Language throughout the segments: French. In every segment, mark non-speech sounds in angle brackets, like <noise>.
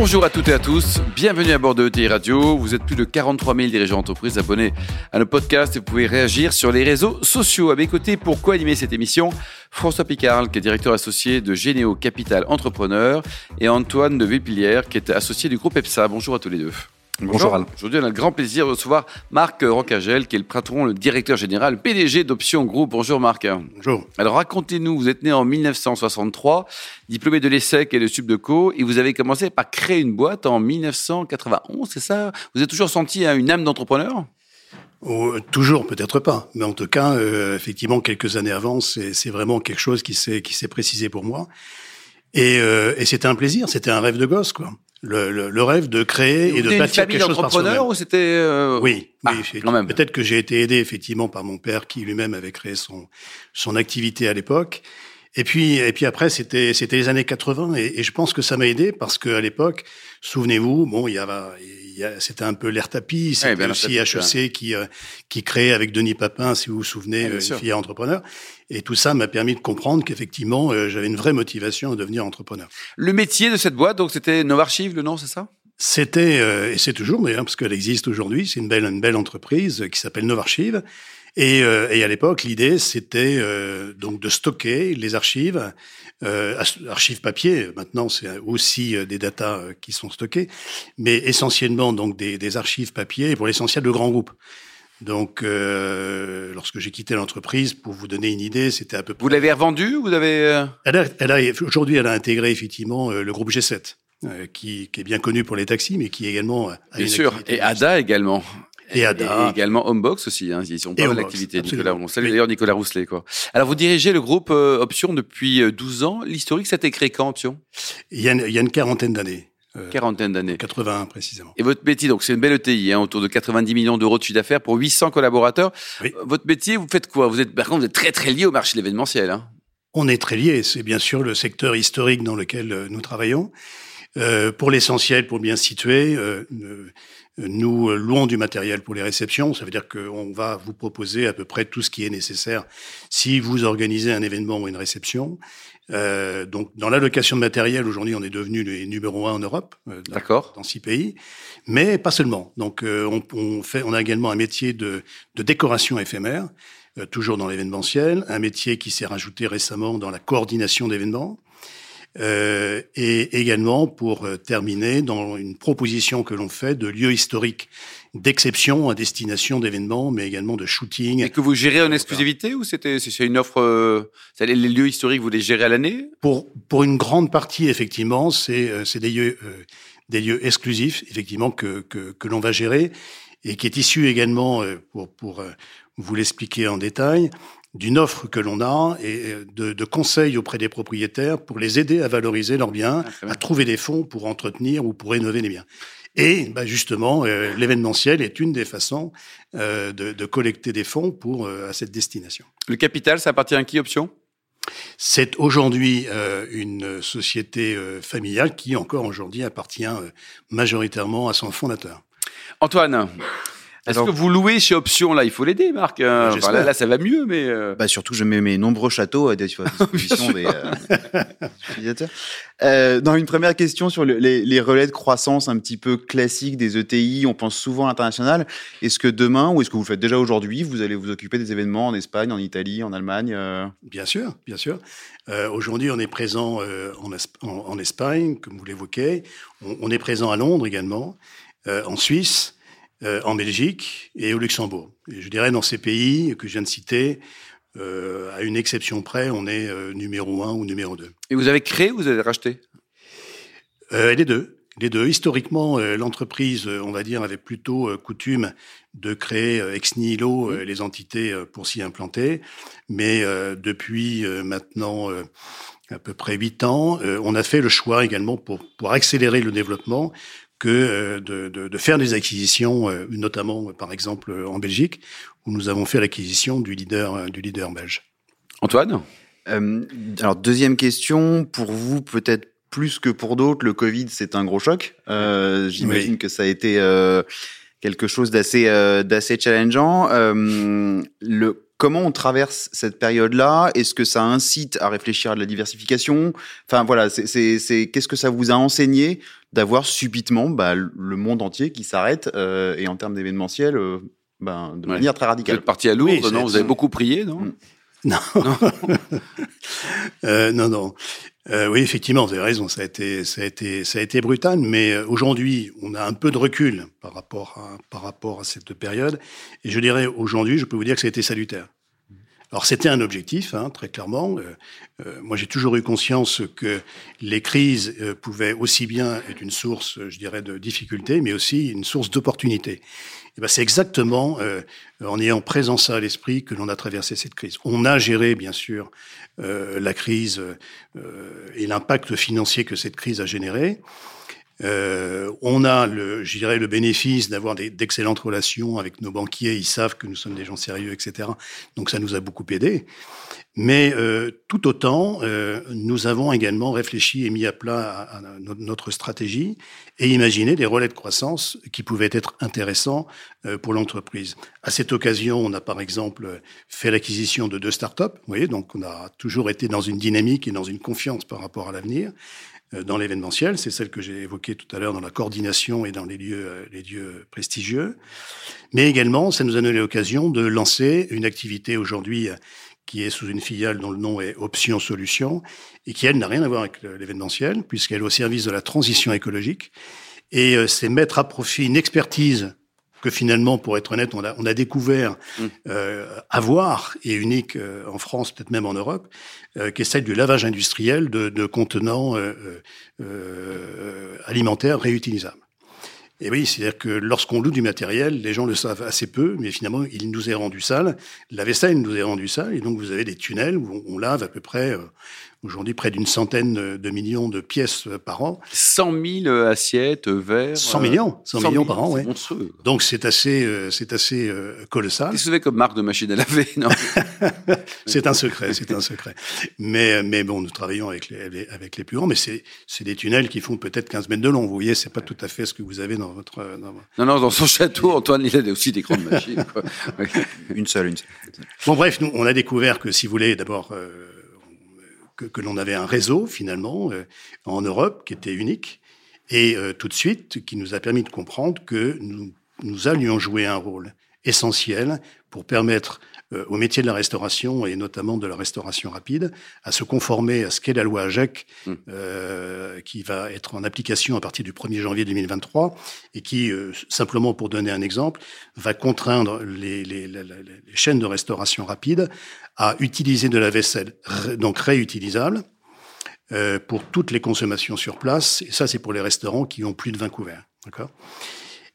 Bonjour à toutes et à tous, bienvenue à bord de ETI Radio. Vous êtes plus de 43 000 dirigeants d'entreprise abonnés à nos podcasts et vous pouvez réagir sur les réseaux sociaux. À mes côtés, pour co-animer cette émission, François Picard, qui est directeur associé de Généo Capital Entrepreneur, et Antoine de Vépilière, qui est associé du groupe EPSA. Bonjour à tous les deux. Bonjour. Alain. Aujourd'hui, on a le grand plaisir de recevoir Marc Rocagel, qui est le patron, le directeur général, PDG d'Option Group. Bonjour Marc. Bonjour. Alors racontez-nous, vous êtes né en 1963, diplômé de l'ESSEC et de Subdeco, et vous avez commencé par créer une boîte en 1991, c'est ça? Vous avez toujours senti hein, une âme d'entrepreneur? Oh, toujours, peut-être pas. Mais en tout cas, euh, effectivement, quelques années avant, c'est vraiment quelque chose qui s'est qui s'est précisé pour moi. Et, euh, et c'était un plaisir, c'était un rêve de gosse, quoi. Le, le, le rêve de créer et, de bâtir quelque chose par soi-même. ou c'était euh... Oui, Ah, oui quand même. peut-être que j'ai été aidé effectivement par mon père qui lui-même avait créé son son activité à l'époque. Et puis et puis après c'était c'était les années 80 et, et je pense que ça m'a aidé parce que à l'époque, souvenez-vous, bon, il y avait c'était un peu l'air tapis, c'était aussi tapis, HEC qui euh, qui créait avec Denis Papin, si vous vous souvenez, sûr. une filière entrepreneur. Et tout ça m'a permis de comprendre qu'effectivement, euh, j'avais une vraie motivation à devenir entrepreneur. Le métier de cette boîte, donc c'était Novarchive, le nom, c'est ça? C'était, euh, et c'est toujours d'ailleurs, parce qu'elle existe aujourd'hui, c'est une belle, une belle entreprise qui s'appelle Novarchive. Et, euh, et à l'époque, l'idée, c'était euh, donc de stocker les archives, euh, archives papier. Maintenant, c'est aussi euh, des datas euh, qui sont stockées, mais essentiellement donc des, des archives papier, et pour l'essentiel de grands groupes. Donc, euh, lorsque j'ai quitté l'entreprise, pour vous donner une idée, c'était à peu près. Vous l'avez revendu Vous avez Elle a, elle a, aujourd'hui, elle a intégré effectivement le groupe G7, euh, qui, qui est bien connu pour les taxis, mais qui également a Bien une sûr. Et Ada également. Et Ada. Et également Homebox aussi. Hein. Ils ont pas mal d'activités. Nicolas, on salue Oui. d'ailleurs Nicolas Rousselet. Quoi. Alors, vous dirigez le groupe euh, Option depuis euh, 12 ans. L'historique, ça a été créé quand, Option? Il y a une, il y a une quarantaine d'années, euh, Quarantaine d'années. 81 précisément. Et votre métier, donc c'est une belle ETI, hein, autour de 90 millions d'euros de chiffre d'affaires pour 800 collaborateurs. Oui. Euh, Votre métier, vous faites quoi? Vous êtes, par contre, vous êtes très très lié au marché de l'événementiel. Hein. On est très liés, c'est bien sûr le secteur historique dans lequel euh, nous travaillons. Euh, pour l'essentiel, pour bien situer, euh, euh, nous euh, louons du matériel pour les réceptions. Ça veut dire qu'on va vous proposer à peu près tout ce qui est nécessaire si vous organisez un événement ou une réception. Euh, donc, dans l'allocation de matériel, aujourd'hui, on est devenu les numéro un en Europe. euh, dans- D'accord. dans six pays, mais pas seulement. Donc, euh, on, on fait, on a également un métier de, de décoration éphémère, euh, toujours dans l'événementiel, un métier qui s'est rajouté récemment dans la coordination d'événements, euh, et également pour euh, terminer dans une proposition que l'on fait de lieux historiques d'exception à destination d'événements, mais également de shooting. Et que vous gérez en exclusivité ou c'était c'est une offre euh, Les lieux historiques, vous les gérez à l'année? Pour, pour une grande partie, effectivement, c'est euh, c'est des lieux, euh, des lieux exclusifs, effectivement, que, que, que l'on va gérer et qui est issu également, pour, pour vous l'expliquer en détail, d'une offre que l'on a et de, de conseils auprès des propriétaires pour les aider à valoriser leurs biens, Ah, à trouver des fonds pour entretenir ou pour rénover les biens. Et bah, justement, euh, l'événementiel est une des façons euh, de, de collecter des fonds pour euh, à cette destination. Le capital, ça appartient à qui Option? C'est aujourd'hui euh, une société euh, familiale qui encore aujourd'hui appartient euh, majoritairement à son fondateur. Antoine, est-ce que vous louez chez Option là Il faut l'aider, Marc. hein. Enfin, J'espère. là, là, ça va mieux, mais euh, Bah surtout, je mets mes nombreux châteaux à disposition <laughs> des euh, utilisateurs. Euh, dans une première question sur le- les, les relais de croissance un petit peu classiques des ETI, on pense souvent à l'international. Est-ce que demain, ou est-ce que vous le faites déjà aujourd'hui, vous allez vous occuper des événements en Espagne, en Italie, en Allemagne euh? Bien sûr, bien sûr. Euh, aujourd'hui, on est présent euh, en, Esp- en- en Espagne, comme vous l'évoquez. On, on est présent à Londres également, euh, en Suisse, euh, en Belgique et au Luxembourg. Et je dirais dans ces pays que je viens de citer, euh, à une exception près, on est euh, numéro un ou numéro deux. et vous avez créé ou vous avez racheté? Les deux. Les deux. Historiquement, l'entreprise, on va dire, avait plutôt coutume de créer ex nihilo euh, les entités pour s'y implanter. Mais depuis maintenant à peu près huit ans, on a fait le choix également pour, pour accélérer le développement que euh, de, de, de faire des acquisitions, euh, notamment euh, par exemple euh, en Belgique, où nous avons fait l'acquisition du leader, du leader belge. Antoine? Euh, alors, deuxième question, pour vous, peut-être plus que pour d'autres, le Covid, c'est un gros choc. Euh, J'imagine Oui. que ça a été euh, quelque chose d'assez euh, d'assez challengeant. Euh, le comment on traverse cette période-là? Est-ce que ça incite à réfléchir à de la diversification? Enfin voilà, c'est qu'est-ce que ça vous a enseigné d'avoir subitement bah, le monde entier qui s'arrête euh, et en termes d'événementiel, euh, ben, de Ouais. manière très Vous radicale? êtes parti à Lourdes, Oui, non? Vous avez beaucoup prié, non? Mm. Non. <laughs> Euh, non, non. Euh, oui, effectivement, vous avez raison. Ça a été, ça a été, ça a été brutal. Mais euh, aujourd'hui, on a un peu de recul par rapport à, par rapport à cette période. Et je dirais aujourd'hui, je peux vous dire que ça a été salutaire. Alors c'était un objectif, hein, très clairement. Euh, euh, moi, j'ai toujours eu conscience que les crises euh, pouvaient aussi bien être une source, euh, je dirais, de difficultés, mais aussi une source d'opportunités. Et ben, c'est exactement euh, en ayant présent ça à l'esprit que l'on a traversé cette crise. On a géré, bien sûr, euh, la crise euh, et l'impact financier que cette crise a généré. Euh, on a, le, le bénéfice d'avoir d'excellentes relations avec nos banquiers. Ils savent que nous sommes des gens sérieux, etc. Donc ça nous a beaucoup aidé. Mais euh, tout autant, euh, nous avons également réfléchi et mis à plat notre stratégie et imaginé des relais de croissance qui pouvaient être intéressants pour l'entreprise. À cette occasion, on a par exemple fait l'acquisition de deux startups. Vous voyez, donc on a toujours été dans une dynamique et dans une confiance par rapport à l'avenir dans l'événementiel. C'est celle que j'ai évoquée tout à l'heure dans la coordination et dans les lieux, euh, les lieux prestigieux. Mais également, ça nous a donné l'occasion de lancer une activité aujourd'hui euh, qui est sous une filiale dont le nom est Option Solutions et qui, elle, n'a rien à voir avec l'événementiel, puisqu'elle est au service de la transition écologique. Et euh, c'est mettre à profit une expertise que finalement, pour être honnête, on a, on a découvert Mm. euh, avoir et unique euh, en France, peut-être même en Europe, euh, qui est celle du lavage industriel de, de contenants euh, alimentaires réutilisables. Et oui, c'est-à-dire que lorsqu'on loue du matériel, les gens le savent assez peu, mais finalement, il nous est rendu sale. La vaisselle nous est rendue sale, et donc vous avez des tunnels où on, lave à peu près, aujourd'hui, près d'une centaine de millions de pièces euh, par an. 100 000 assiettes, verres. 100 euh, millions, 100 millions par an, monstrueux. Donc c'est assez, euh, c'est assez euh, colossal. Qu'est-ce que vous avez comme marque de machine à laver <laughs> non? C'est un secret, c'est un secret. Mais, mais bon, nous travaillons avec les, avec les plus grands, mais c'est, c'est des tunnels qui font peut-être 15 mètres de long. Vous voyez, c'est pas tout à fait ce que vous avez dans votre, dans votre- Non, non, dans son château, Antoine, il a aussi des grandes machines. quoi. <laughs> Une seule, une seule. Bon, bref, nous, on a découvert que, si vous voulez, d'abord, euh, que, que l'on avait un réseau, finalement, euh, en Europe, qui était unique, et euh, tout de suite, qui nous a permis de comprendre que nous, nous allions jouer un rôle essentiel pour permettre au métier de la restauration, et notamment de la restauration rapide, à se conformer à ce qu'est la loi AGEC, Mm. euh, qui va être en application à partir du 1er janvier 2023, et qui, euh, simplement pour donner un exemple, va contraindre les, les, la- les chaînes de restauration rapide à utiliser de la vaisselle donc réutilisable euh, pour toutes les consommations sur place. Et ça, c'est pour les restaurants qui ont plus de 20 couverts. D'accord?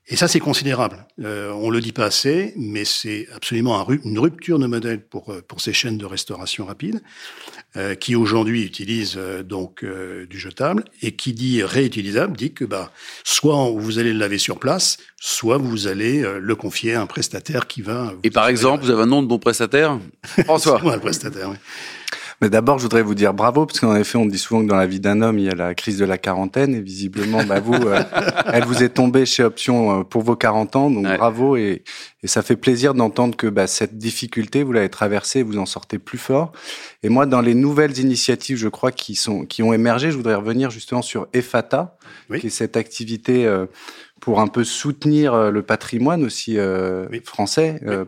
Et ça, c'est considérable. Euh, on le dit pas assez, mais c'est absolument un une rupture de modèle pour, euh, pour ces chaînes de restauration rapide, euh, qui aujourd'hui utilisent euh, donc euh, du jetable, et qui dit réutilisable dit que bah, soit vous allez le laver sur place, soit vous allez euh, le confier à un prestataire qui va... Et par exemple, vous avez un nom de bon prestataire? <laughs> François. Un prestataire, oui. Mais d'abord, je voudrais vous dire bravo, parce qu'en effet, on dit souvent que dans la vie d'un homme, il y a la crise de la quarantaine, et visiblement, bah, vous, euh, <laughs> elle vous est tombée chez Option euh, pour vos 40 ans, donc Ouais. bravo, et, et ça fait plaisir d'entendre que bah, cette difficulté, vous l'avez traversée, vous en sortez plus fort. Et moi, dans les nouvelles initiatives, je crois, qui, sont, qui ont émergé, je voudrais revenir justement sur EFATA, Oui. qui est cette activité euh, pour un peu soutenir le patrimoine aussi euh, Oui. français, euh,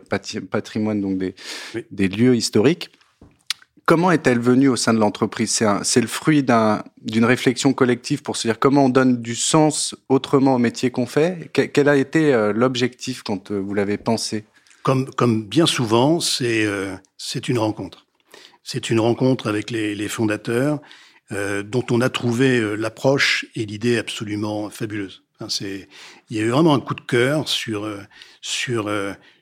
patrimoine donc des, Oui. des lieux historiques. Comment est-elle venue au sein de l'entreprise? C'est le fruit d'un- d'une réflexion collective pour se dire comment on donne du sens autrement au métier qu'on fait. Que- quel a été euh, l'objectif quand euh, vous l'avez pensé? Comme, comme bien souvent, c'est euh, une rencontre. C'est une rencontre avec les, les fondateurs euh, dont on a trouvé l'approche et l'idée absolument fabuleuse. Il y a eu vraiment un coup de cœur sur sur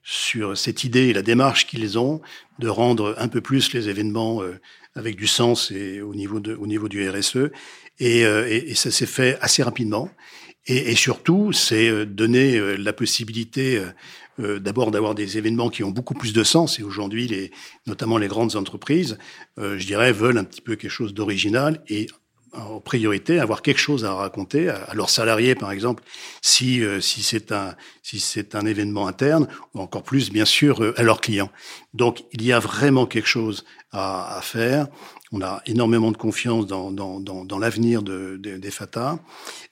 sur cette idée et la démarche qu'ils ont de rendre un peu plus les événements euh, avec du sens et au niveau de au niveau du RSE et, euh, et, et ça s'est fait assez rapidement. Et, et surtout c'est euh, donner la possibilité euh, d'abord d'avoir des événements qui ont beaucoup plus de sens et aujourd'hui les notamment les grandes entreprises euh, je dirais veulent un petit peu quelque chose d'original et en priorité avoir quelque chose à raconter à, leurs salariés, par exemple, si euh, si c'est un si c'est un événement interne, ou encore plus, bien sûr, euh, à leurs clients. Donc, il y a vraiment quelque chose à, à faire. On a énormément de confiance dans, dans, dans, dans l'avenir de, de, des FATA.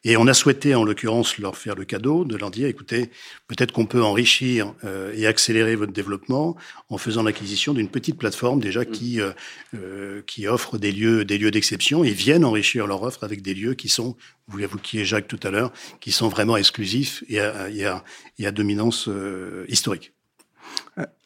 Et on a souhaité, en l'occurrence, leur faire le cadeau de leur dire, écoutez, peut-être qu'on peut enrichir euh, et accélérer votre développement en faisant l'acquisition d'une petite plateforme déjà qui, euh, euh, qui offre des lieux, des lieux d'exception et viennent enrichir leur offre avec des lieux qui sont, vous évoquiez Jacques tout à l'heure, qui sont vraiment exclusifs et à, et à, et à dominance euh, historique.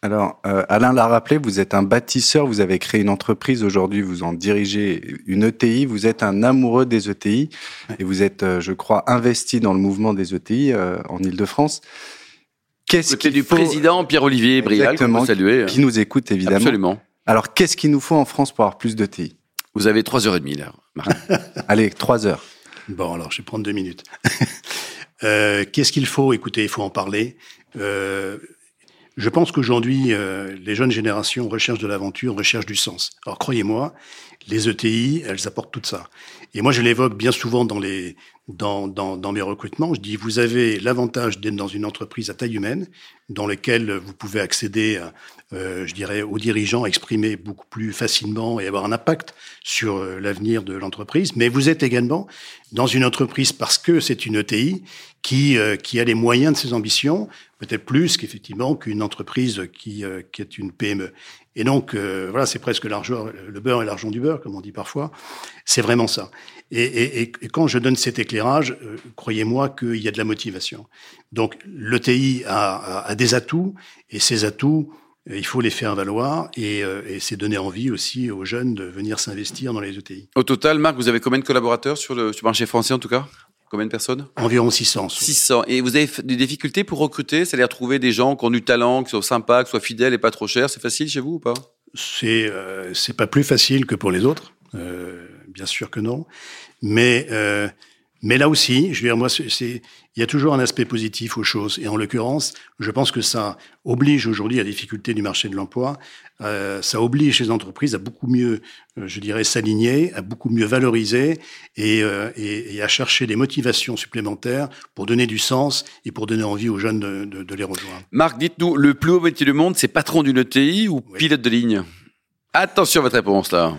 Alors, euh, Alain l'a rappelé, vous êtes un bâtisseur, vous avez créé une entreprise, aujourd'hui vous en dirigez une ETI, vous êtes un amoureux des ETI et vous êtes, euh, je crois, investi dans le mouvement des ETI euh, en Ile-de-France. Qu'est-ce qui du faut... président Pierre-Olivier Brial, saluer, qui nous écoute évidemment. Absolument. Alors, qu'est-ce qu'il nous faut en France pour avoir plus d'ETI Vous avez 3h30 là. <laughs> Allez, 3 heures. Bon, alors je vais prendre deux minutes. <laughs> qu'est-ce qu'il faut? Écoutez, il faut en parler. Euh, je pense qu'aujourd'hui, euh, les jeunes générations recherchent de l'aventure, recherchent du sens. Alors croyez-moi, les ETI, elles apportent tout ça. Et moi, je l'évoque bien souvent dans, les, dans, dans, dans mes recrutements. Je dis, vous avez l'avantage d'être dans une entreprise à taille humaine, dans laquelle vous pouvez accéder, euh, je dirais, aux dirigeants, exprimer beaucoup plus facilement et avoir un impact sur euh, l'avenir de l'entreprise. Mais vous êtes également dans une entreprise parce que c'est une ETI qui, euh, qui a les moyens de ses ambitions, peut-être plus qu'effectivement qu'une entreprise qui, euh, qui est une PME. Et donc, euh, voilà, c'est presque l'argent, le beurre et l'argent du beurre, comme on dit parfois. C'est vraiment ça. Et, quand je donne cet éclairage, croyez-moi qu'il y a de la motivation. Donc, l'ETI a, a, des atouts, et ces atouts, il faut les faire valoir, et, c'est donner envie aussi aux jeunes de venir s'investir dans les ETI. Au total, Marc, vous avez combien de collaborateurs sur le marché français en tout cas? Combien de personnes Environ 600. 600. Et vous avez des difficultés pour recruter C'est-à-dire trouver des gens qui ont du talent, qui sont sympas, qui soient fidèles et pas trop chers C'est facile chez vous ou pas? C'est euh, c'est pas plus facile que pour les autres. Euh, bien sûr que non. Mais euh, mais là aussi, je veux dire, moi, c'est, il y a toujours un aspect positif aux choses. Et en l'occurrence, je pense que ça oblige aujourd'hui à la difficulté du marché de l'emploi. Euh, ça oblige les entreprises à beaucoup mieux, euh, je dirais, s'aligner, à beaucoup mieux valoriser et, euh, et, et, à chercher des motivations supplémentaires pour donner du sens et pour donner envie aux jeunes de, de, de les rejoindre. Marc, dites-nous, le plus haut métier du monde, c'est patron d'une ETI ou oui. pilote de ligne? Attention à votre réponse là.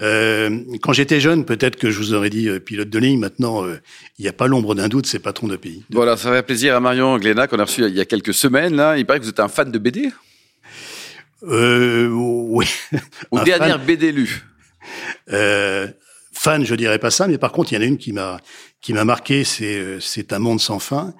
Euh, quand j'étais jeune, peut-être que je vous aurais dit euh, pilote de ligne. Maintenant, euh, il n'y a pas l'ombre d'un doute, c'est patron de pays. De voilà, ça fait plaisir à Marion Gléna qu'on a reçu il y a quelques semaines. Là, il paraît que vous êtes un fan de BD. Euh, oui. Ou dernière fan. BD lue. Euh, fan, je dirais pas ça, mais par contre, il y en a une qui m'a qui m'a marqué. C'est c'est un monde sans fin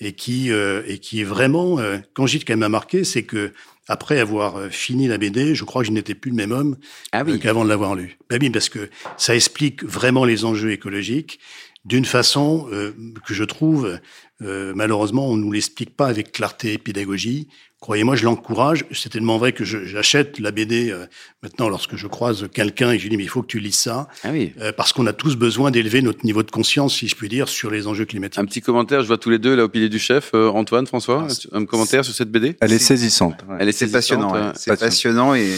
et qui et qui est vraiment. quand je dis qu'elle m'a marqué, c'est que après avoir euh, fini la BD, je crois que je n'étais plus le même homme ah oui. qu'avant de l'avoir lu. Ben oui, parce que ça explique vraiment les enjeux écologiques d'une façon euh, que je trouve, euh, malheureusement, on nous l'explique pas avec clarté et pédagogie. Croyez-moi, je l'encourage. C'est tellement vrai que j'achète la BD euh, maintenant lorsque je croise quelqu'un et je lui dis mais il faut que tu lises ça, ah oui. euh, parce qu'on a tous besoin d'élever notre niveau de conscience, si je puis dire, sur les enjeux climatiques. Un petit commentaire, je vois tous les deux là au pilier du chef, euh, Antoine, François, ah, un commentaire sur cette BD. Elle est saisissante. Ouais. Elle est, est passionnant. Ouais. C'est passionnant et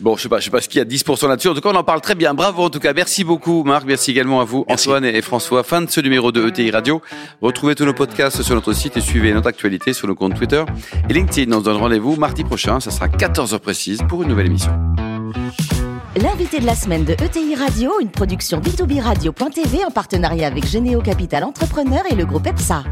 Bon, je sais pas, je sais pas ce qu'il y a 10% là-dessus. En tout cas, on en parle très bien. Bravo, en tout cas. Merci beaucoup, Marc. Merci également à vous, Merci. Antoine et François. Fin de ce numéro de ETI Radio. Retrouvez tous nos podcasts sur notre site et suivez notre actualité sur nos comptes Twitter et LinkedIn. On se donne rendez-vous mardi prochain. Ça sera 14h précise pour une nouvelle émission. L'invité de la semaine de ETI Radio, une production B2B Radio.tv en partenariat avec Généo Capital Entrepreneur et le groupe EPSA.